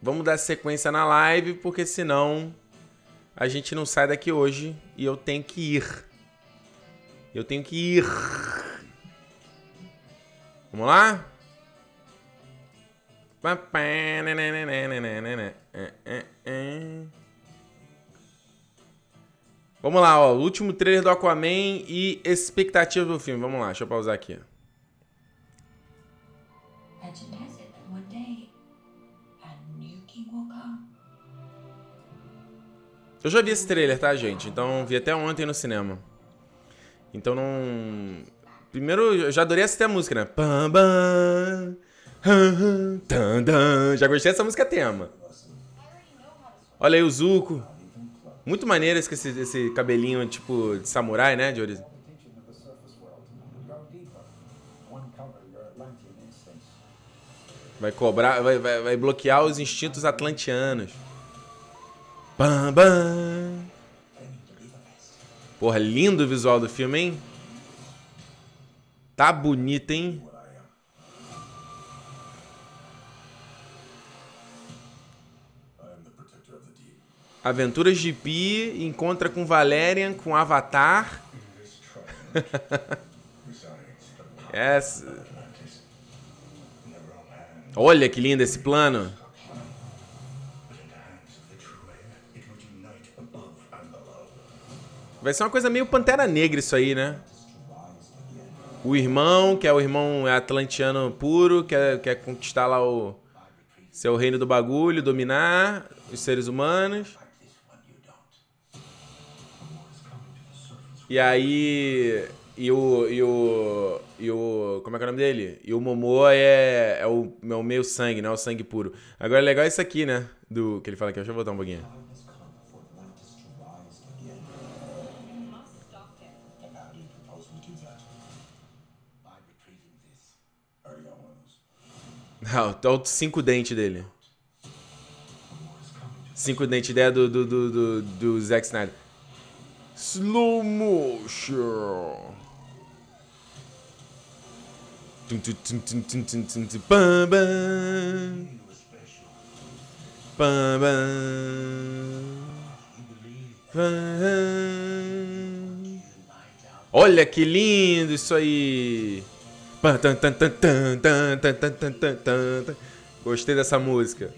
vamos dar sequência na live, porque senão a gente não sai daqui hoje e eu tenho que ir. Eu tenho que ir. Vamos lá? Vamos lá, ó. Último trailer do Aquaman e expectativa do filme. Vamos lá, deixa eu pausar aqui. Legend Eu já vi esse trailer, tá, gente? Então, vi até ontem no cinema. Então não. Primeiro, eu já adorei assistir a música, né? Pam, bam, hum, dan, Já gostei dessa música tema. Olha aí o Zuko. Muito maneiro esse, esse cabelinho tipo de samurai, né, de origem. Vai cobrar, vai, vai, vai bloquear os instintos atlantianos. Bam, bam. Porra, lindo o visual do filme, hein? Tá bonito, hein? Aventuras de Pi encontra com Valerian, com Avatar. yes. Olha que lindo esse plano. Vai ser uma coisa meio Pantera Negra isso aí, né? O irmão, que é o irmão atlantiano puro, quer, quer conquistar lá o seu reino do bagulho, dominar os seres humanos. E aí. E o. E o. E o. Como é que é o nome dele? E o Momoa é, é, o, é o meio sangue, não é o sangue puro. Agora é legal isso aqui, né? Do que ele fala aqui. Deixa eu voltar um pouquinho. Não, é o cinco dentes dele. Cinco dentes, ideia do, do, do, do, do Zack Snyder. Slow motion. Bam. Bam, bam. Olha que lindo isso aí. Gostei dessa música.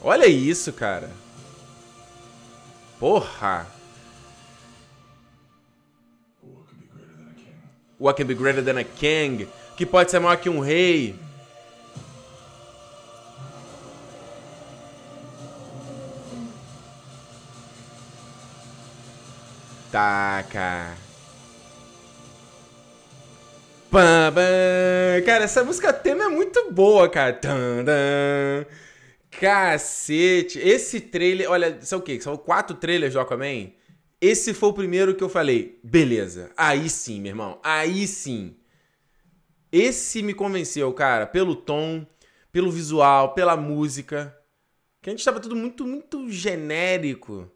Olha isso, cara. Porra. What can be greater than a king? Que pode ser maior que um rei? Tá, cara. Cara, essa música tema é muito boa, cara. Cacete. Esse trailer, olha, são o quê? São quatro trailers do Aquaman? Esse foi o primeiro que eu falei, beleza. Aí sim, meu irmão. Aí sim. Esse me convenceu, cara, pelo tom, pelo visual, pela música. Que a gente tava tudo muito, muito genérico.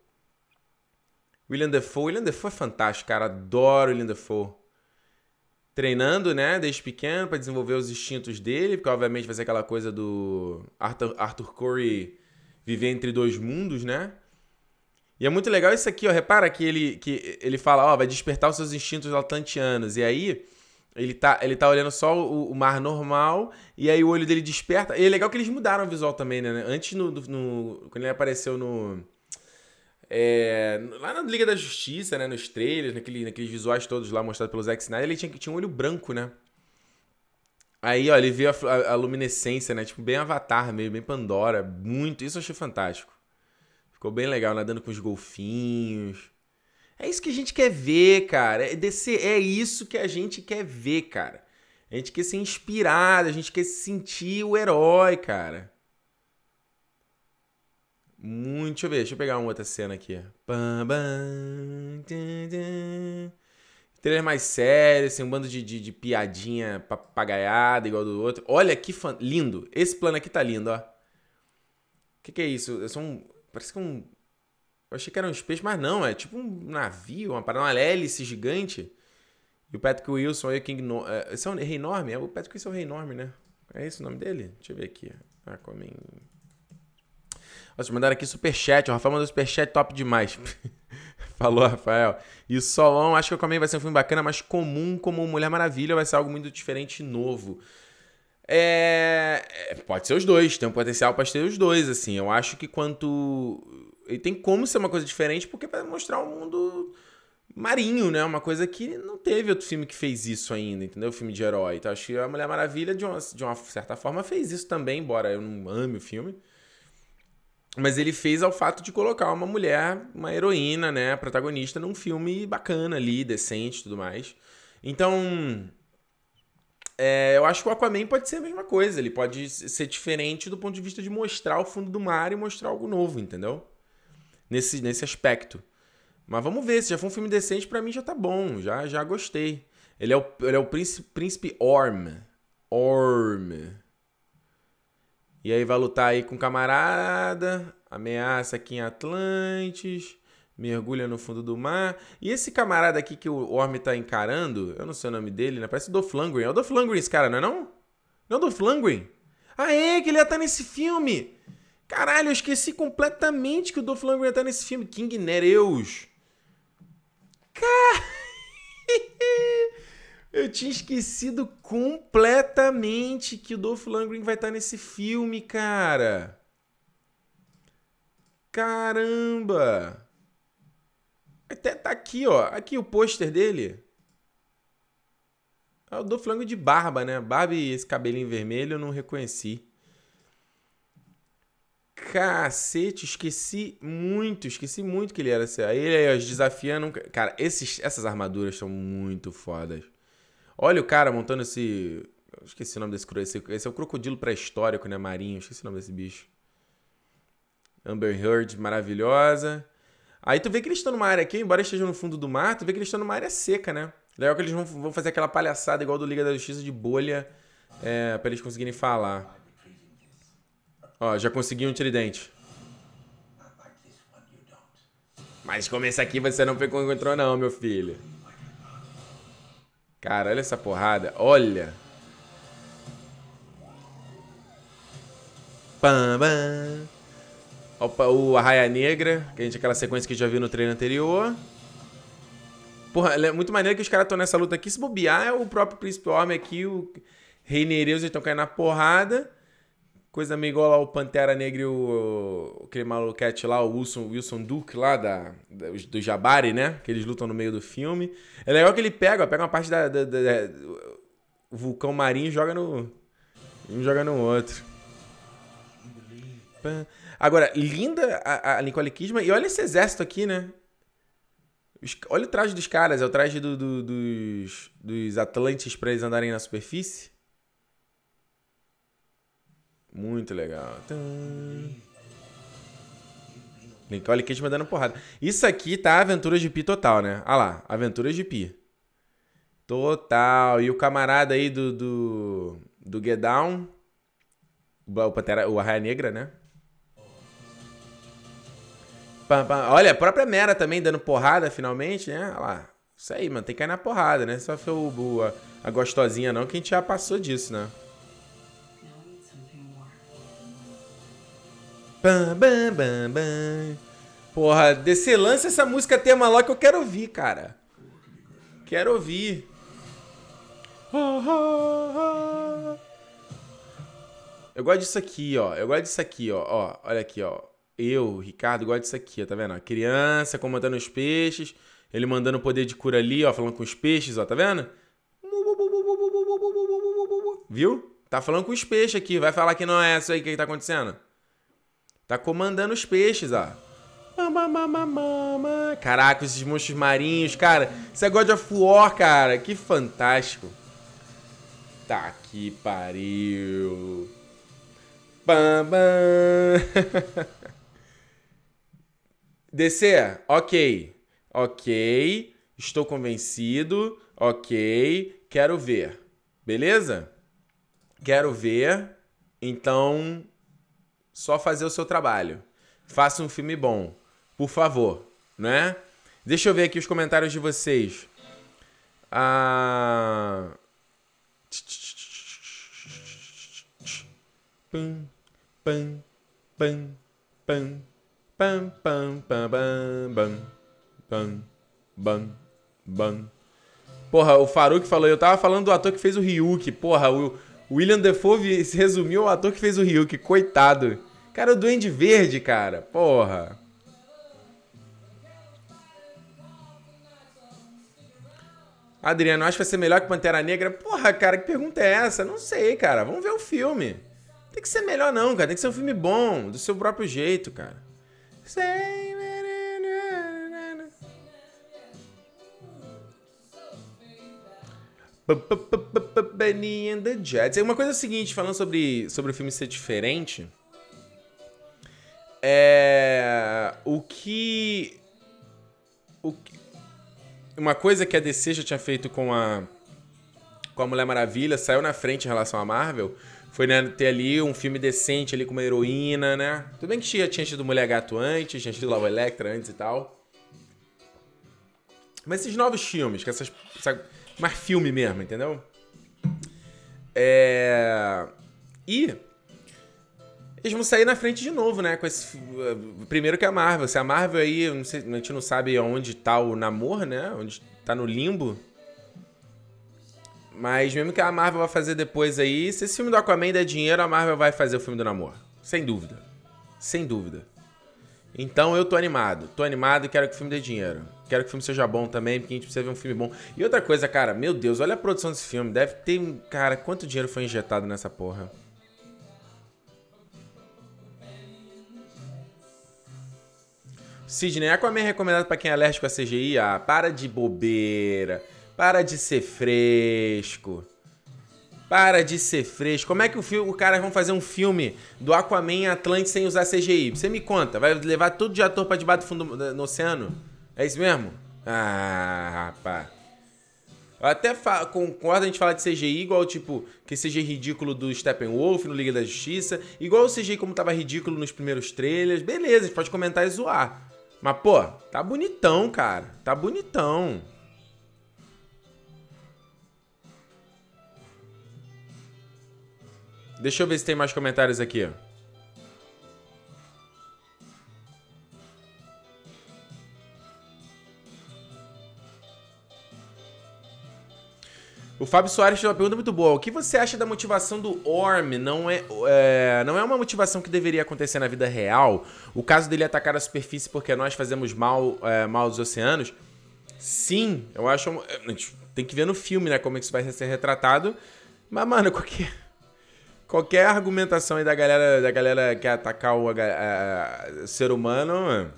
William Defoe. William Defoe é fantástico, cara. Adoro William Defoe treinando, né, desde pequeno para desenvolver os instintos dele, porque obviamente vai ser aquela coisa do Arthur, Arthur Curry viver entre dois mundos, né? E é muito legal isso aqui, ó. Repara que ele, que ele fala, ó, vai despertar os seus instintos atlantianos. E aí, ele tá, ele tá olhando só o, o, mar normal, e aí o olho dele desperta. E é legal que eles mudaram o visual também, né? Antes, no, no quando ele apareceu no é, lá na Liga da Justiça, né, nos trailers, naquele, naqueles visuais todos lá mostrados pelo Zack Snyder, ele tinha, tinha um olho branco, né? Aí, ó, ele viu a, a, a, luminescência, né? Tipo, bem Avatar meio, bem Pandora. Muito. Isso eu achei fantástico. Ficou bem legal, nadando com os golfinhos. É isso que a gente quer ver, cara. É, desse, é isso que a gente quer ver, cara. A gente quer ser inspirado, a gente quer sentir o herói, cara. Muito. Deixa eu ver, deixa eu pegar uma outra cena aqui. Bam, bam, Trailer mais sério, assim, um bando de, de, de, piadinha papagaiada igual do outro. Olha que fan... lindo. Esse plano aqui tá lindo, ó. O que, que é isso? É um. Parece que é um. Eu achei que era um peixes, mas não, é tipo um navio, uma parada, uma hélice gigante. E o Patrick Wilson aí, King. No... É, esse é um rei enorme? É, o Patrick Wilson é o rei enorme, né? É esse o nome dele? Deixa eu ver aqui. Aquaman. Nossa, mandaram aqui superchat. O Rafael mandou superchat top demais. Falou, Rafael. E o Solon, acho que o Aquaman vai ser um filme bacana, mas comum como Mulher Maravilha vai ser algo muito diferente e novo. É... é pode ser os dois, tem um potencial para ser os dois, assim. Eu acho que quanto. Ele tem como ser uma coisa diferente, porque vai mostrar um mundo marinho, né? Uma coisa que não teve outro filme que fez isso ainda, entendeu? Filme de herói. Então acho que a Mulher Maravilha, de uma, de uma certa forma, fez isso também, embora eu não ame o filme. Mas ele fez ao fato de colocar uma mulher, uma heroína, né, protagonista, num filme bacana ali, decente e tudo mais. Então, é, eu acho que o Aquaman pode ser a mesma coisa. Ele pode ser diferente do ponto de vista de mostrar o fundo do mar e mostrar algo novo, entendeu? Nesse, nesse aspecto. Mas vamos ver, se já for um filme decente, para mim já tá bom, já, já gostei. Ele é o, ele é o príncipe, príncipe Orm. Orm. E aí vai lutar aí com camarada, ameaça aqui em Atlantis, mergulha no fundo do mar. E esse camarada aqui que o Orm tá encarando, eu não sei o nome dele, né? Parece o Dolph Lundgren. É o Lundgren esse cara, não é não? Não é o Dolph Lundgren? Ah, é, que ele ia estar tá nesse filme! Caralho, eu esqueci completamente que o Lundgren ia estar tá nesse filme. King Nereus. Car... Eu tinha esquecido completamente que o Dolph Lundgren vai estar nesse filme, cara. Caramba! Até tá aqui, ó. Aqui o pôster dele. É o Dolph Lundgren de barba, né? Barba e esse cabelinho vermelho eu não reconheci. Cacete, esqueci muito, esqueci muito que ele era assim. Aí ele aí, desafiando. Cara, esses, essas armaduras são muito fodas. Olha o cara montando esse. Esqueci o nome desse esse, esse é o crocodilo pré-histórico, né? Marinho. Esqueci o nome desse bicho. Amber Heard, maravilhosa. Aí tu vê que eles estão numa área aqui, embora estejam no fundo do mar, tu vê que eles estão numa área seca, né? Legal que eles vão, vão fazer aquela palhaçada igual do Liga da Justiça de bolha é, pra eles conseguirem falar. Ó, já consegui um tridente. Mas como esse aqui você não encontrou não, meu filho. Cara, olha essa porrada. Olha. Pam, pam. O Arraia Negra, que a gente aquela sequência que já viu no treino anterior. Porra, é muito maneiro que os caras estão nessa luta aqui. Se bobear, é o próprio Príncipe Homem aqui, o Rei Nereus, estão caindo na porrada. Coisa meio igual lá o Pantera Negra e o, aquele maluquete lá, o Wilson, Wilson Duke lá da, da, do Jabari, né? Que eles lutam no meio do filme. É legal que ele pega, ó, pega uma parte da, da, da, da o vulcão marinho e joga no. Um joga no outro. Agora, linda a, a Nicole Kidman. E olha esse exército aqui, né? Olha o traje dos caras. É o traje do, do, dos, dos Atlantes pra eles andarem na superfície. Muito legal. Nicole Kidman dando porrada. Isso aqui tá Aventuras de Pi total, né? Ah lá, Aventuras de Pi. Total. E o camarada aí do, do, do Get Down, o, Pantera, o Arraia Negra, né? Olha, a própria Mera também dando porrada finalmente, né? Olha lá. Isso aí, mano. Tem que cair na porrada, né? Só foi o, a, a gostosinha, não, que a gente já passou disso, né? Bam, bam, bam, bam. Porra, DC lança essa música tema lá que eu quero ouvir, cara. Quero ouvir. Eu gosto disso aqui, ó. Eu gosto disso aqui, ó. ó olha aqui, ó. Eu, Ricardo, gosto disso aqui, ó. Tá vendo? A criança comandando os peixes. Ele mandando o poder de cura ali, ó. Falando com os peixes, ó. Tá vendo? Viu? Tá falando com os peixes aqui. Vai falar que não é isso aí que tá acontecendo. Tá comandando os peixes, ó. Caraca, esses monstros marinhos, cara. Isso é God of War, cara. Que fantástico. Tá que pariu. Bam, bam. DC, ok. Ok. Estou convencido. Ok. Quero ver. Beleza? Quero ver. Então, só fazer o seu trabalho. Faça um filme bom, por favor, né? Deixa eu ver aqui os comentários de vocês. Ah... pam, pam, pam, pam, pam, pam, pam, pam. Porra, o Faruk falou, eu tava falando do ator que fez o Ryuk. Porra, o William Defoe se resumiu ao ator que fez o Ryuk. Coitado. Cara, o Duende Verde, cara. Porra. Adriano, acho que vai ser melhor que Pantera Negra. Porra, cara, que pergunta é essa? Não sei, cara. Vamos ver o filme. Tem que ser melhor não, cara. Tem que ser um filme bom, do seu próprio jeito, cara. Benny and the Jets. Uma coisa é seguinte, falando sobre, sobre o filme ser diferente. É. O que. O que. Uma coisa que a DC já tinha feito com a. Com a Mulher Maravilha, saiu na frente em relação à Marvel. Foi né, ter ali um filme decente ali com uma heroína, né? Tudo bem que tinha, tinha tido Mulher Gato antes, tinha tido Lava Electra antes e tal. Mas esses novos filmes, que essas. Essa, mais filme mesmo, entendeu? É... E eles vão sair na frente de novo, né? Com esse. Primeiro que a Marvel. Se a Marvel aí, sei, a gente não sabe onde tá o namoro, né? Onde tá no limbo. Mas mesmo que a Marvel vai fazer depois aí, se esse filme do Aquaman der dinheiro, a Marvel vai fazer o filme do namoro. Sem dúvida. Sem dúvida. Então eu tô animado. Tô animado e quero que o filme dê dinheiro. Quero que o filme seja bom também, porque a gente precisa ver um filme bom. E outra coisa, cara, meu Deus, olha a produção desse filme. Deve ter. Cara, quanto dinheiro foi injetado nessa porra? Sidney, Aquaman é recomendado para quem é alérgico a CGI? Ah, para de bobeira. Para de ser fresco. Para de ser fresco. Como é que o, filme, o cara vai fazer um filme do Aquaman em Atlântico sem usar CGI? Você me conta. Vai levar tudo de ator pra debaixo do fundo no oceano? É isso mesmo? Ah, rapaz. Eu até concordo a gente falar de CGI igual, tipo, que CGI ridículo do Steppenwolf no Liga da Justiça, igual o CGI como tava ridículo nos primeiros trailers. Beleza, a gente pode comentar e zoar. Mas, pô, tá bonitão, cara. Tá bonitão. Deixa eu ver se tem mais comentários aqui. O Fábio Soares fez uma pergunta muito boa. O que você acha da motivação do Orm? Não é, é, não é uma motivação que deveria acontecer na vida real? O caso dele atacar a superfície porque nós fazemos mal, é, mal aos oceanos? Sim, eu acho. Gente tem que ver no filme, né? Como isso vai ser retratado. Mas, mano, qualquer qualquer argumentação aí da galera, da galera que quer atacar o a, a, ser humano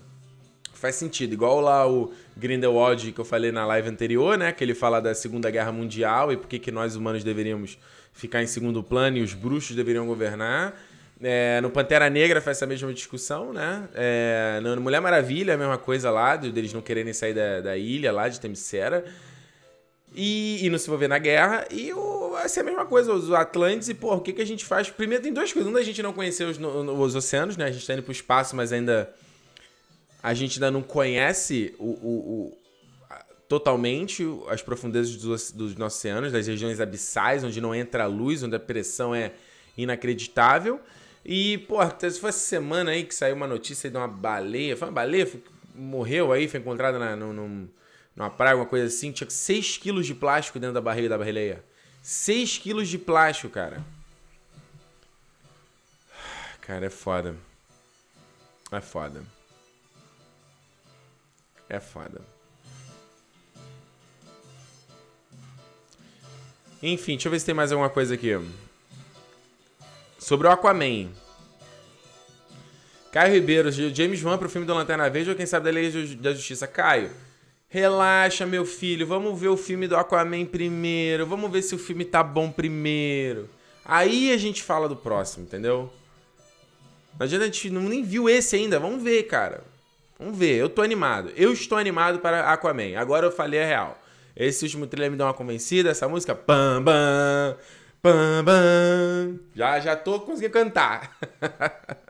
faz sentido. Igual lá o Grindelwald que eu falei na live anterior, né? Que ele fala da Segunda Guerra Mundial e por que, nós humanos deveríamos ficar em segundo plano e os bruxos deveriam governar. É, no Pantera Negra faz essa mesma discussão, né? É, no Mulher Maravilha, a mesma coisa lá, deles não quererem sair da, da ilha lá de Themyscira. E, e não se envolver na guerra. E o, vai ser a mesma coisa, os Atlantes. E, pô, o que, que a gente faz? Primeiro, tem duas coisas. Um, a gente não conheceu os, os oceanos, né? A gente tá indo pro espaço, mas ainda. A gente ainda não conhece o, o, o totalmente as profundezas dos, dos oceanos, das regiões abissais, onde não entra a luz, onde a pressão é inacreditável. E, pô, se foi essa semana aí que saiu uma notícia de uma baleia. Foi uma baleia? Foi, morreu aí, foi encontrada na, num, numa praia, uma coisa assim, tinha 6 quilos de plástico dentro da barriga da baleia. 6 quilos de plástico, cara. Cara, é foda. É foda. É foda. Enfim, deixa eu ver se tem mais alguma coisa aqui. Sobre o Aquaman. Caio Ribeiro, James Wan pro filme do Lanterna Verde ou quem sabe da Lei da Justiça? Caio, Relaxa, meu filho. Vamos ver o filme do Aquaman primeiro. Vamos ver se o filme tá bom primeiro. Aí a gente fala do próximo, entendeu? Não adianta, a gente não nem viu esse ainda. Vamos ver, cara. Vamos ver. Eu tô animado. Eu estou animado para Aquaman. Agora eu falei a real. Esse último trailer me deu uma convencida. Essa música. Pam, pam, pam, pam. Já, já tô conseguindo cantar.